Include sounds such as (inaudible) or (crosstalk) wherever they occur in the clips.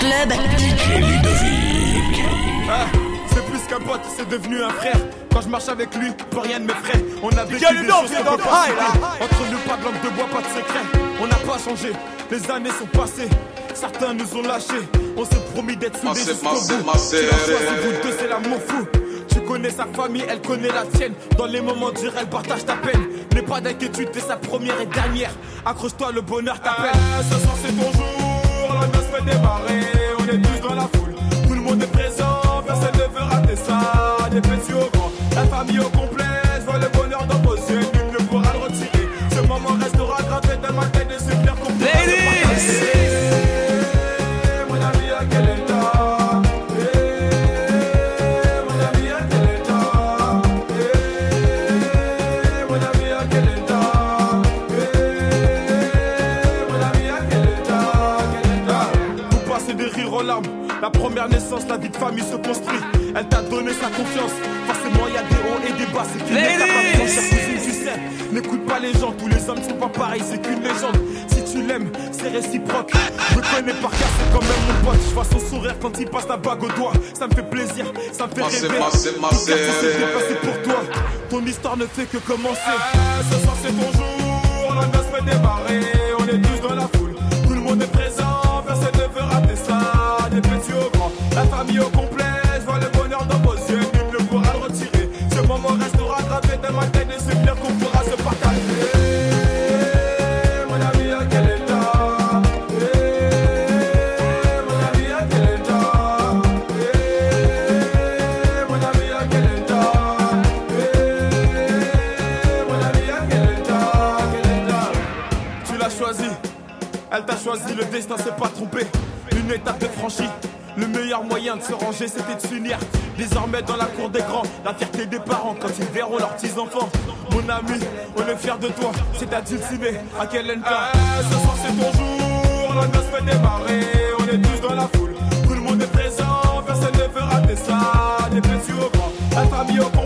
Club. DJ Ludovic. Ah, c'est plus qu'un pote, c'est devenu un frère. Quand je marche avec lui, plus rien ne m'effraie. On a vécu des choses dans le pas high, là. Entre nous, pas de langue de bois, pas de secret. On n'a pas changé, les années sont passées. Certains nous ont lâchés. On s'est promis d'être soudés jusqu'au bout. Tu l'as choisi, vous deux, c'est l'amour fou. Tu connais sa famille, elle connaît la tienne. Dans les moments durs, elle partage ta peine. N'aie pas d'inquiétude, t'es sa première et dernière. Accroche-toi, le bonheur t'appelle. ce soir, c'est ton jour, la on est tous dans la foule. Tout le monde est présent, fait ses neveux ratés, ça. Des petits au grand, la famille au grand. Pas les gens, tous les hommes sont pas pareils C'est qu'une légende. Si tu l'aimes, c'est réciproque. Je connais par cœur, c'est quand même mon pote. Je vois son sourire quand il passe la bague au doigt. Ça me fait plaisir, ça me fait Massé, rêver. Massé, massé. passé pour toi Ton histoire ne fait que commencer. Ce soir c'est ton jour, la noce fait démarrer. On est tous dans la foule, tout le monde est présent Personne ne veut rater ça, des petits au grand La famille au complet, elle t'a choisi, le destin s'est pas trompé. Une étape de franchie. Le meilleur moyen de se ranger, c'était de s'unir. Désormais, dans la cour des grands, la fierté des parents quand ils verront leurs petits-enfants. Mon ami, on est fiers de toi. C'est à dulciné, à quel état Ce soir, c'est ton jour. La noce fait démarrer. On est tous dans la foule. Tout le monde est présent. Personne ne veut rater ça. Des petits au grand. La famille au complet.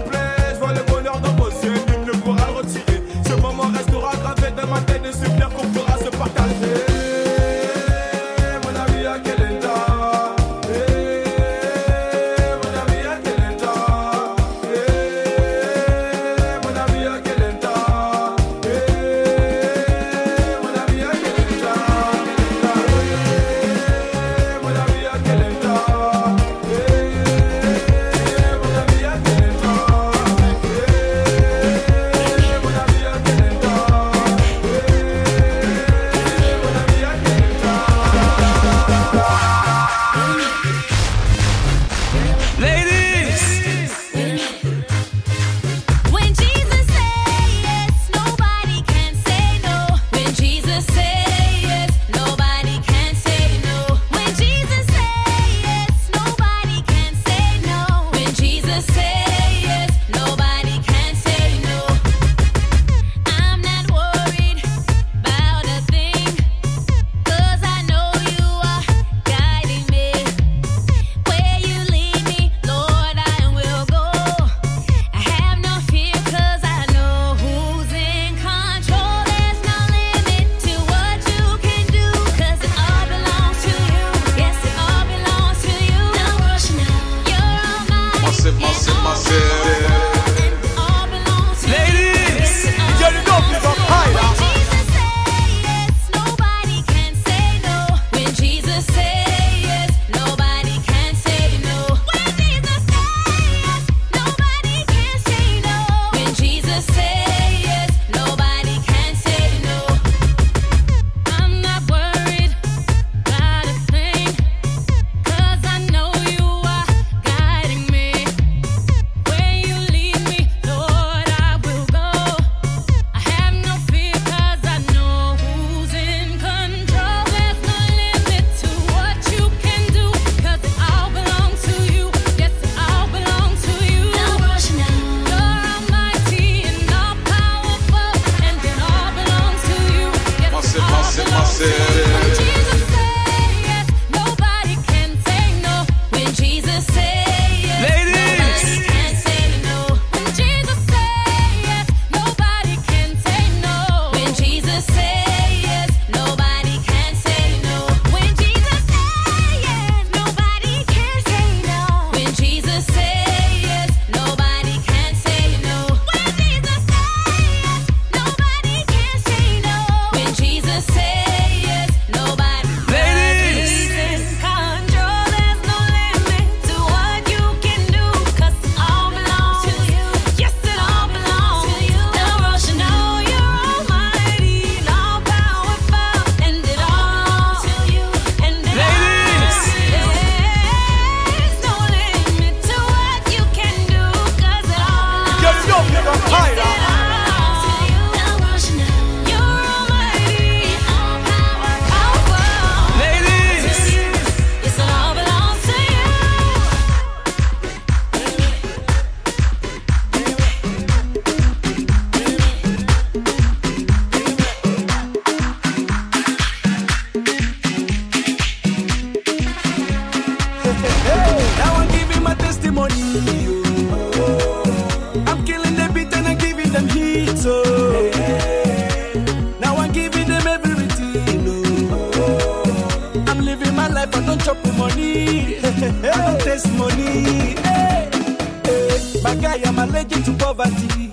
Guy, I'm to poverty.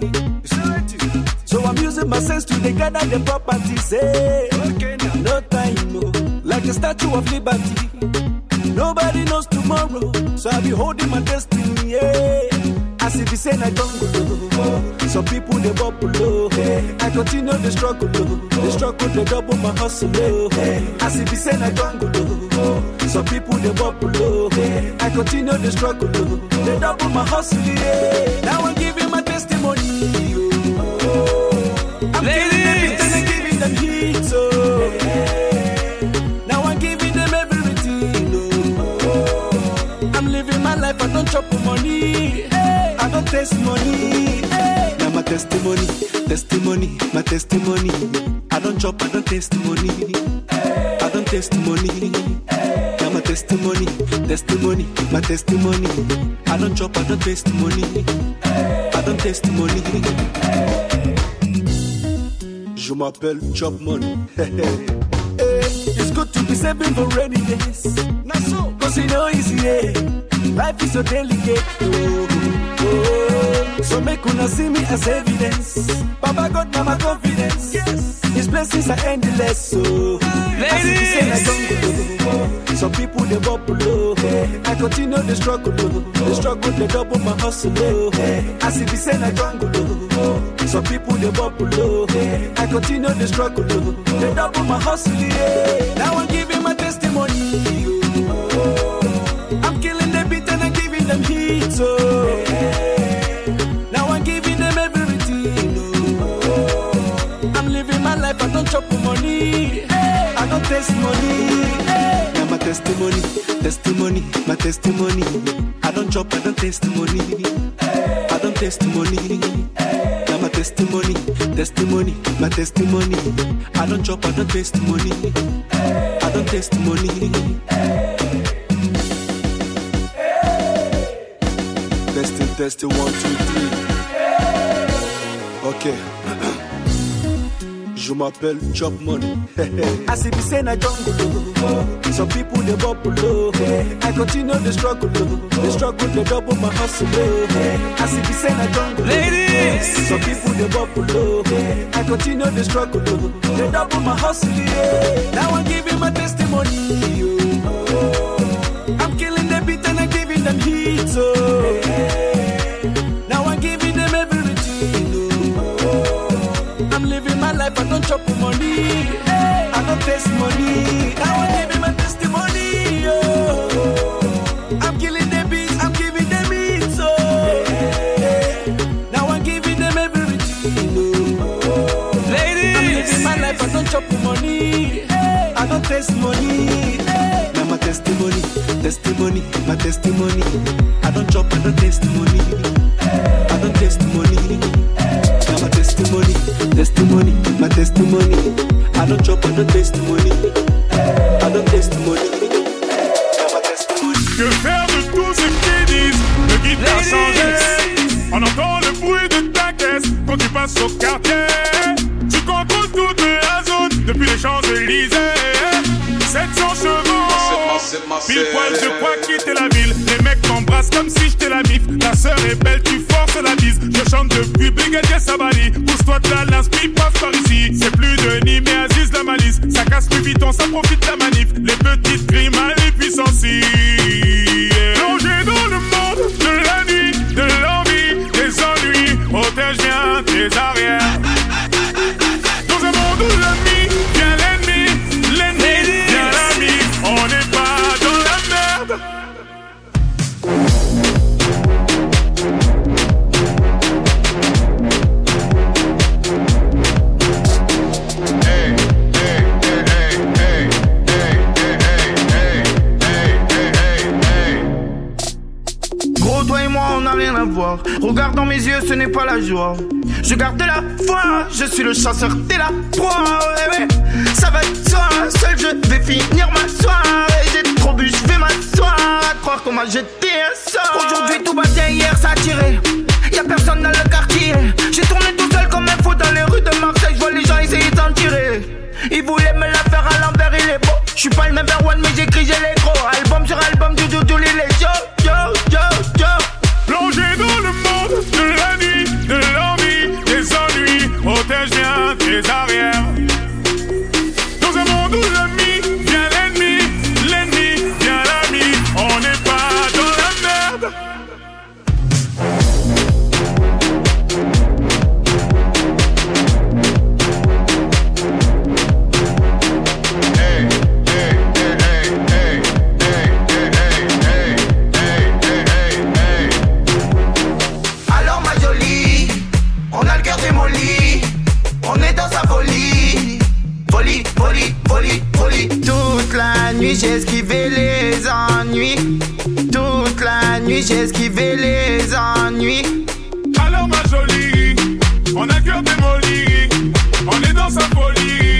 So I'm using my sense to gather the properties. Hey, no time, no. Like a statue of liberty. Nobody knows tomorrow, so I be holding my destiny. Yeah. As if it's saying I don't go. Some people they bubble low. I continue the struggle. oh. The struggle they double my hustle. oh. As if it's saying I don't go. Some people they bubble low. I continue the struggle. oh. They double my hustle. Yeah. My testimony. oh. I'm killing them and giving them heat. Oh. Now I'm giving them everything. Oh. I'm living my life, I don't chop for money. I don't taste money. Now my testimony, testimony, my testimony. I don't chop, I don't taste money. I don't taste my testimony, testimony, my testimony. I don't chop, I don't taste money. I don't taste money. Je m'appelle Chop Money. (laughs) Eh, it's good to be saving for rainy days. Cause you know easy. Yeah. Life is so delicate. Oh, oh. So make una see me as evidence. Baba God, now my confidence. Yes. His blessings are endless. So, as don't. Some people they bubble low. I continue the struggle. oh. The struggle they double my hustle. oh. As if he say I don't. Oh. Some people they bubble low. I continue the struggle. oh. They double my hustle. Now I'm giving my testimony. oh. I'm killing the beat and I'm giving them heat. I don't. Now my testimony, testimony, my testimony. I don't chop, I don't taste money. I don't taste money. Now my testimony, testimony, my testimony. I don't chop, I don't taste money. I don't taste money. Testing, testing, one, two, three. Ok. Je m'appelle Chop Money. As if it's in a jungle. oh. Some people they bubble. Oh. I continue the struggle. oh. The struggle they double my hustle. oh. As if it's in a jungle. Ladies. Some people they bubble. Oh. I continue the struggle. oh. They double my hustle. Now I'm giving my testimony. Oh. I don't chop money. I don't taste money. Now I'm giving my testimony. Oh. I'm killing the beats, I'm giving them it. Oh. Now I'm giving them everything. Oh. I'm living my life, I don't chop money. I don't taste money. Testimony, testimony, my testimony. I don't chop, I don't taste. I don't taste money. Now my testimony, testimony, my testimony. I don't chop, I don't taste. I don't taste Pile poil je crois quitter la ville. Les mecs m'embrassent comme si j'étais la mif. Ta sœur est belle tu forces la bise. Je chante depuis Brigadier Sabali. Pousse-toi de la l'inspi passe par ici. C'est plus de Nîmes mais Aziz la malice. Ça casse plus vite on ça profite de la manif. Les petites crimes à les puissances Plongé dans le monde de la nuit De l'envie, des ennuis. Protège bien tes arrières mes yeux, ce n'est pas la joie. Je garde de la foi, je suis le chasseur, t'es la proie. Ouais. Ça va de soi, seul je vais finir ma soirée. J'ai trop bu, je vais m'asseoir. Croire qu'on m'a jeté un sort. Aujourd'hui, tout bien, hier, ça a tiré. Y'a personne dans le quartier. J'ai tourné tout seul comme un fou dans les rues de Marseille. Je vois les gens essayer d'en tirer. Ils voulaient me la faire à l'envers, il est beau. Je suis pas le number one, mais j'écris, j'ai les gros. Album sur album, du You.